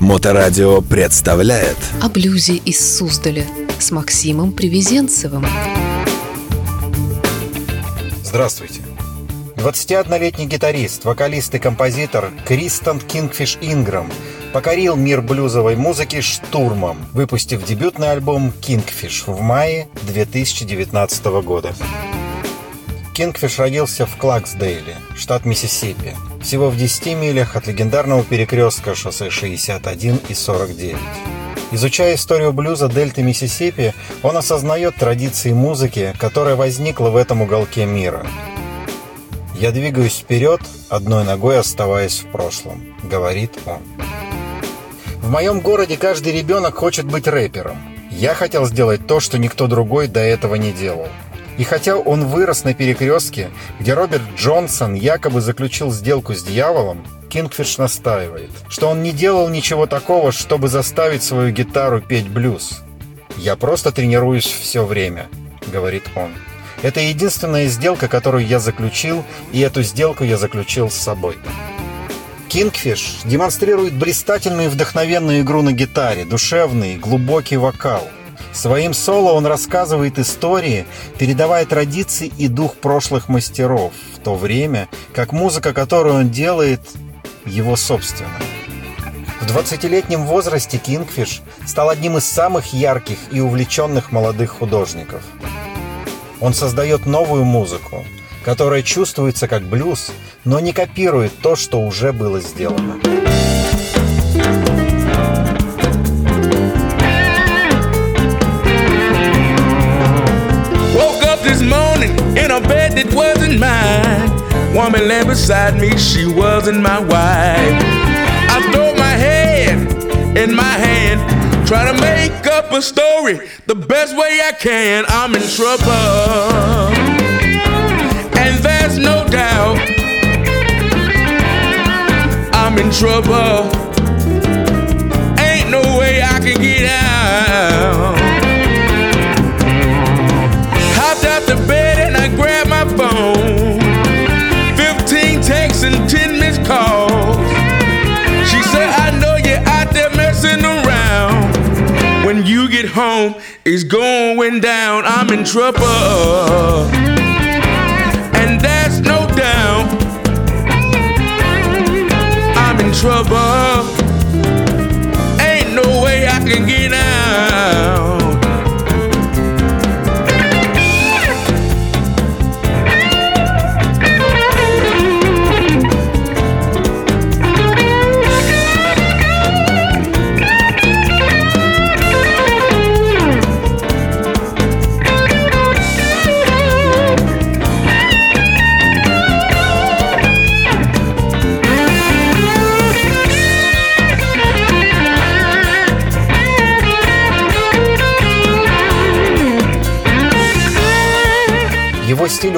Моторадио представляет О блюзе из Суздаля с Максимом Привезенцевым. Здравствуйте. 21-летний гитарист, вокалист и композитор Кристен Кингфиш Инграм покорил мир блюзовой музыки штурмом, выпустив дебютный альбом «Кингфиш» в мае 2019 года. Кингфиш родился в Клаксдейле, штат Миссисипи, всего в 10 милях от легендарного перекрестка шоссе 61 и 49. Изучая историю блюза дельты Миссисипи, он осознает традиции музыки, которая возникла в этом уголке мира. «Я двигаюсь вперед, одной ногой оставаясь в прошлом», — говорит он. В моем городе каждый ребенок хочет быть рэпером. Я хотел сделать то, что никто другой до этого не делал. И хотя он вырос на перекрестке, где Роберт Джонсон якобы заключил сделку с дьяволом, Кингфиш настаивает, что он не делал ничего такого, чтобы заставить свою гитару петь блюз. «Я просто тренируюсь все время», — говорит он. «Это единственная сделка, которую я заключил, и эту сделку я заключил с собой». Кингфиш демонстрирует блистательную и вдохновенную игру на гитаре, душевный, глубокий вокал — Своим соло он рассказывает истории, передавая традиции и дух прошлых мастеров, в то время как музыка, которую он делает, его собственная. В 20-летнем возрасте Кингфиш стал одним из самых ярких и увлеченных молодых художников. Он создает новую музыку, которая чувствуется как блюз, но не копирует то, что уже было сделано. Beside me, she wasn't my wife. I throw my head in my hand, try to make up a story the best way I can. I'm in trouble, and there's no doubt I'm in trouble. Trouble.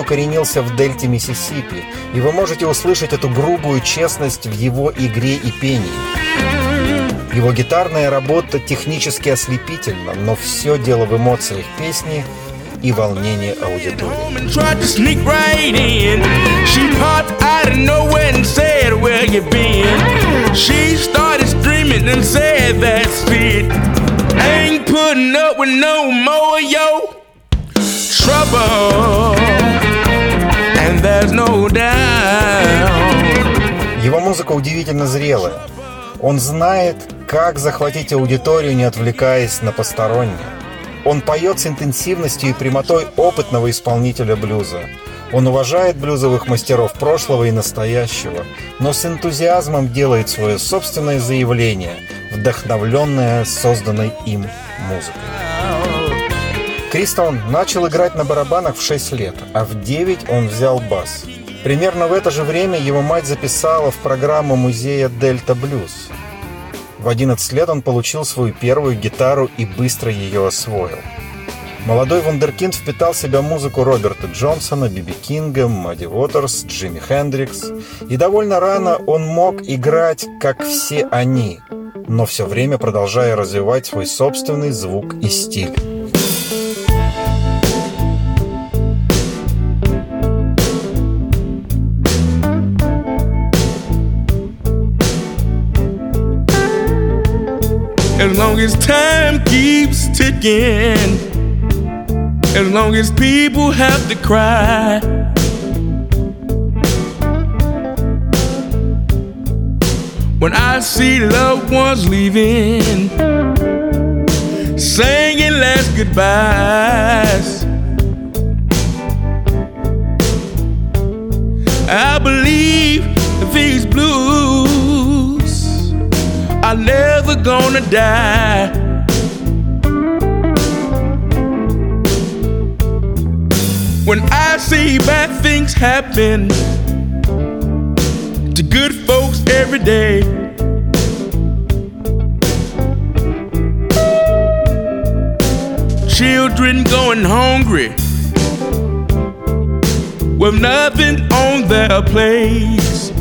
Укоренился в дельте Миссисипи, и вы можете услышать эту грубую честность в его игре и пении. Его гитарная работа технически ослепительна, но все дело в эмоциях песни и волнении аудитории. Ain't putting up with no more, yo. trouble, there's no doubt. Его музыка удивительно зрелая. Он знает, как захватить аудиторию, не отвлекаясь на постороннее. Он поет с интенсивностью и прямотой опытного исполнителя блюза. Он уважает блюзовых мастеров прошлого и настоящего, но с энтузиазмом делает свое собственное заявление, вдохновленное созданной им музыкой. Кристон начал играть на барабанах в 6 лет, а в 9 он взял бас. Примерно в это же время его мать записала в программу музея «Дельта Блюз». В 11 лет он получил свою первую гитару и быстро ее освоил. Молодой вундеркинд впитал в себя музыку Роберта Джонсона, Биби Кинга, Мадди Уотерс, Джимми Хендрикс. И довольно рано он мог играть, как все они, но все время продолжая развивать свой собственный звук и стиль. Ticking, as long as people have to cry. When I see loved ones leaving, singing last goodbyes. I believe these blues are never gonna die. When I see bad things happen to good folks every day. Children going hungry with nothing on their plates.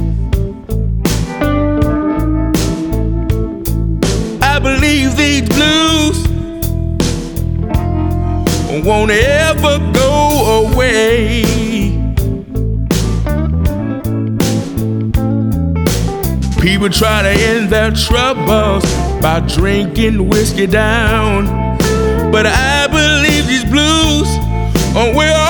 I believe these blues won't ever go away. People try to end their troubles by drinking whiskey down. But I believe these blues will always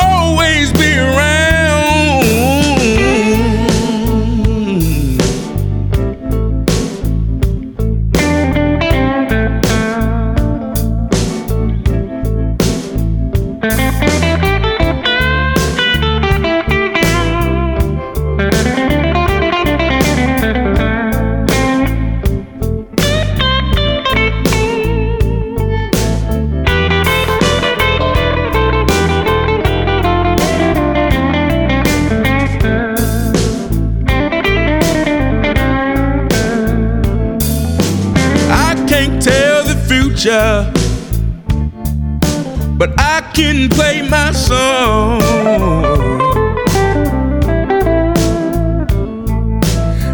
But I can play my song.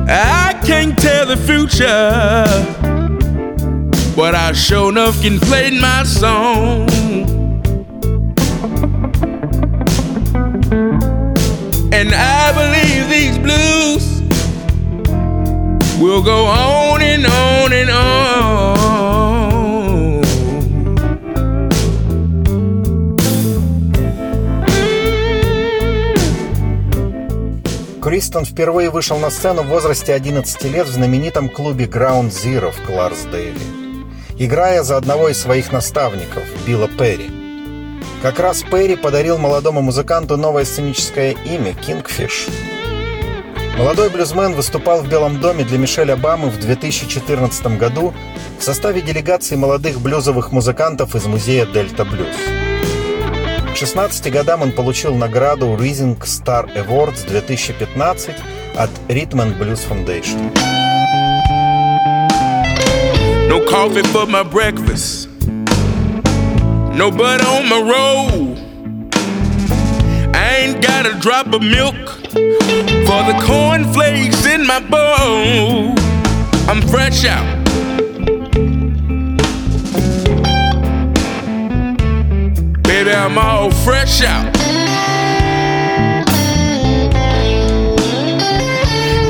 I can't tell the future, but I sure enough can play my song. And I believe these blues will go on and on and on. Кристон впервые вышел на сцену в возрасте 11 лет в знаменитом клубе Ground Zero в Кларсдейле, играя за одного из своих наставников, Билла Перри. Как раз Перри подарил молодому музыканту новое сценическое имя – Kingfish. Молодой блюзмен выступал в Белом доме для Мишель Обамы в 2014 году в составе делегации молодых блюзовых музыкантов из музея Дельта Блюз. К 16 годам он получил награду Rising Star Awards 2015 от Rhythm Blues Foundation. No coffee for my breakfast. No butter on my roll. I ain't got a drop of milk for the cornflakes in my bowl. I'm fresh out. Baby, I'm all fresh out.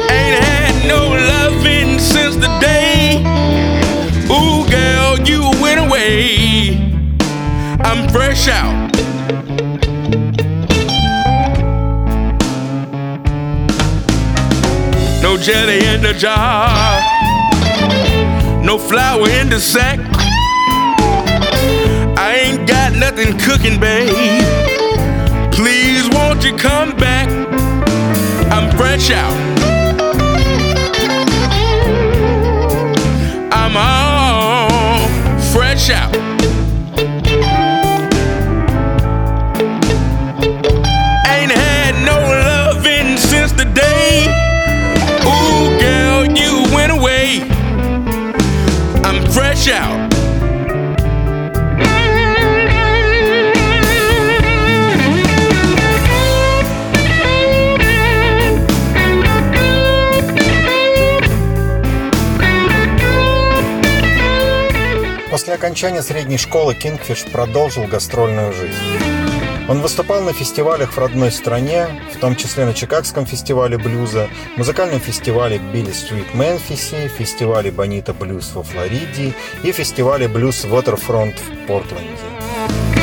Ain't had no loving since the day. Ooh, girl, you went away. I'm fresh out. No jelly in the jar. No flour in the sack. Nothing cooking, babe. Please, won't you come back? I'm fresh out. I'm all fresh out. Ain't had no loving since the day. Ooh, girl, you went away. I'm fresh out. Окончания средней школы Кингфиш продолжил гастрольную жизнь. Он выступал на фестивалях в родной стране, в том числе на Чикагском фестивале блюза, музыкальном фестивале Билли Стрит Мемфисе, фестивале Бонита Блюз во Флориде и фестивале Блюз Waterfront в Портленде.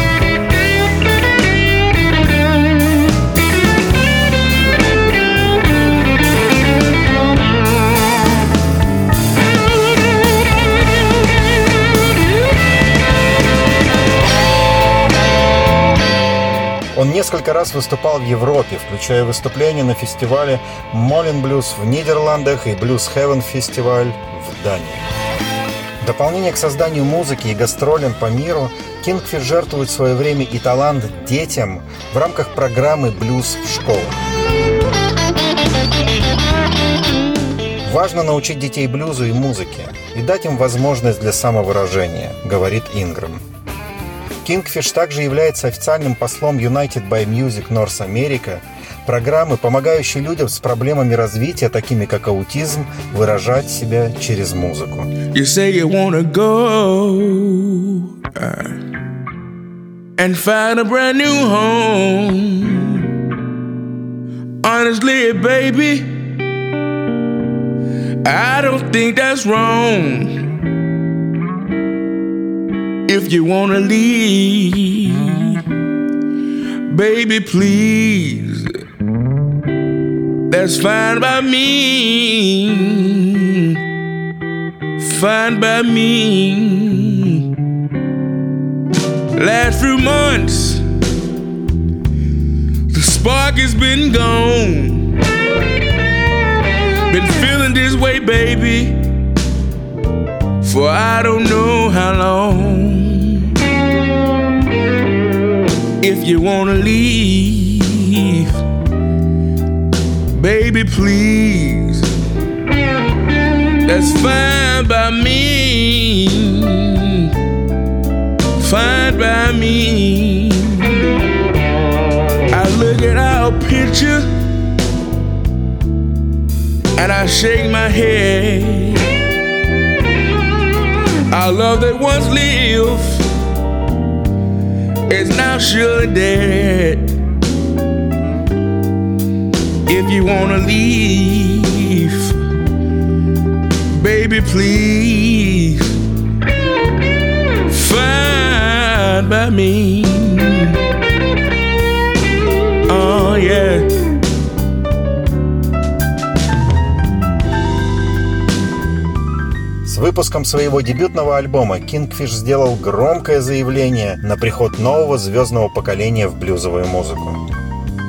Он несколько раз выступал в Европе, включая выступления на фестивале Молин Блюз в Нидерландах и Блюз Heaven фестиваль в Дании. В дополнение к созданию музыки и гастролям по миру, Кингфиш жертвует свое время и талант детям в рамках программы «Блюз в школах». Важно научить детей блюзу и музыке и дать им возможность для самовыражения, говорит Инграм. Kingfish также является официальным послом United by Music North America, программы, помогающей людям с проблемами развития, такими как аутизм, выражать себя через музыку. You say you wanna go uh, and find a brand new home. Honestly, baby, I don't think that's wrong. If you wanna leave, baby, please. That's fine by me. Fine by me. Last few months, the spark has been gone. Been feeling this way, baby for I don't know how long. If you wanna leave, baby, please. That's fine by me. Fine by me. I look at our picture and I shake my head. Our love that once lived is now surely dead. If you wanna leave, baby, please find by me. Выпуском своего дебютного альбома Kingfish сделал громкое заявление на приход нового звездного поколения в блюзовую музыку.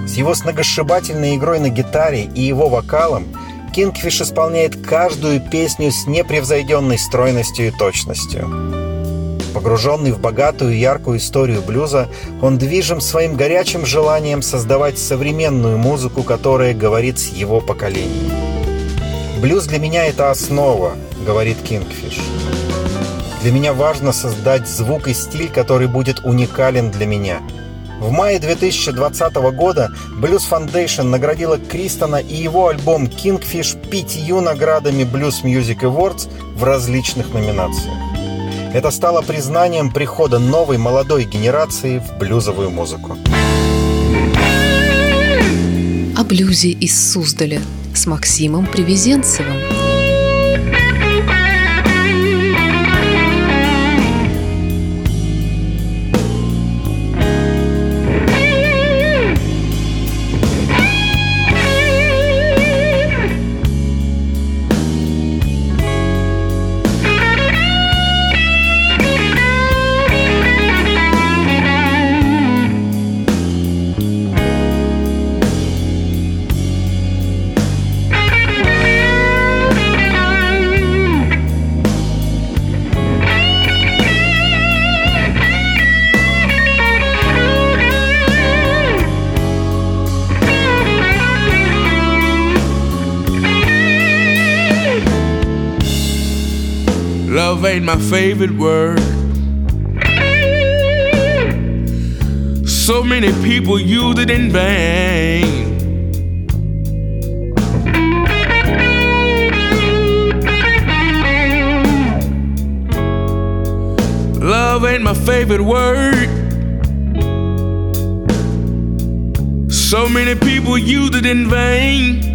С его сногосшибательной игрой на гитаре и его вокалом Kingfish исполняет каждую песню с непревзойденной стройностью и точностью. Погруженный в богатую и яркую историю блюза, он движим своим горячим желанием создавать современную музыку, которая говорит с его поколением. Блюз для меня — это основа, говорит Kingfish. Для меня важно создать звук и стиль, который будет уникален для меня. В мае 2020 года Blues Foundation наградила Кристона и его альбом Kingfish пятью наградами Blues Music Awards в различных номинациях. Это стало признанием прихода новой молодой генерации в блюзовую музыку. О блюзе из Суздаля с Максимом Привезенцевым. Ain't my favorite word. So many people use it in vain. Love ain't my favorite word. So many people used it in vain.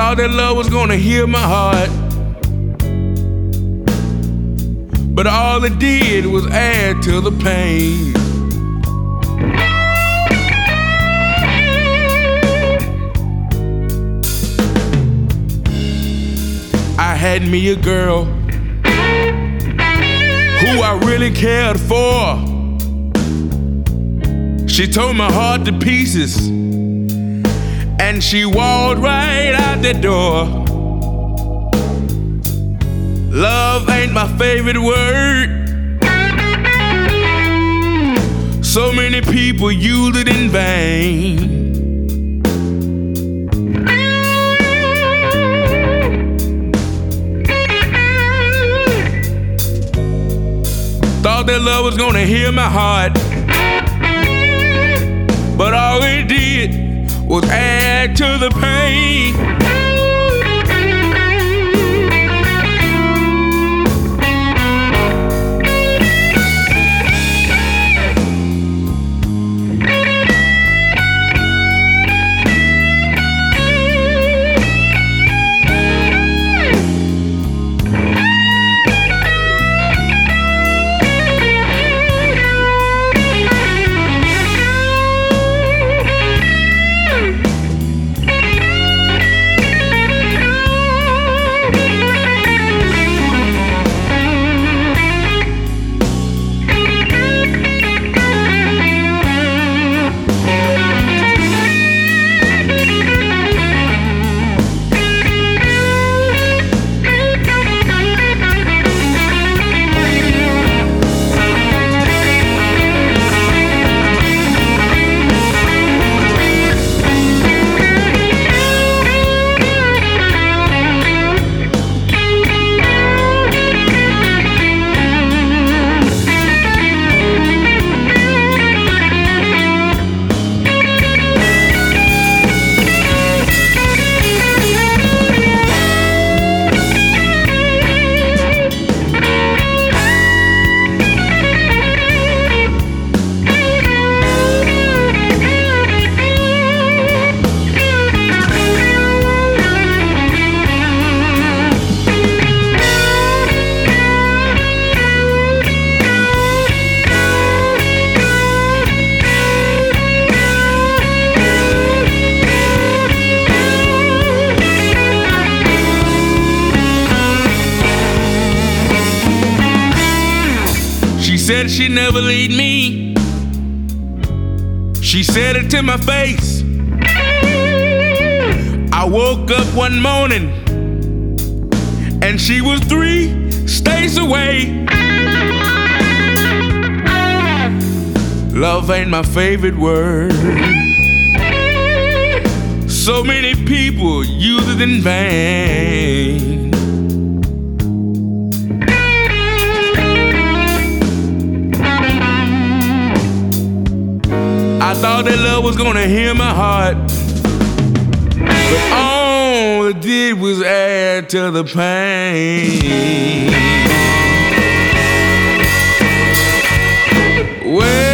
Thought that love was gonna heal my heart. But all it did was add to the pain. I had me a girl who I really cared for. She tore my heart to pieces and she walked right out the door. Love ain't my favorite word. So many people use it in vain. Thought that love was gonna heal my heart. But all it did was add to the pain. Said she'd never leave me. She said it to my face. I woke up one morning and she was three states away. Love ain't my favorite word. So many people use it in vain. thought that love was gonna heal my heart. But all it did was add to the pain. Well,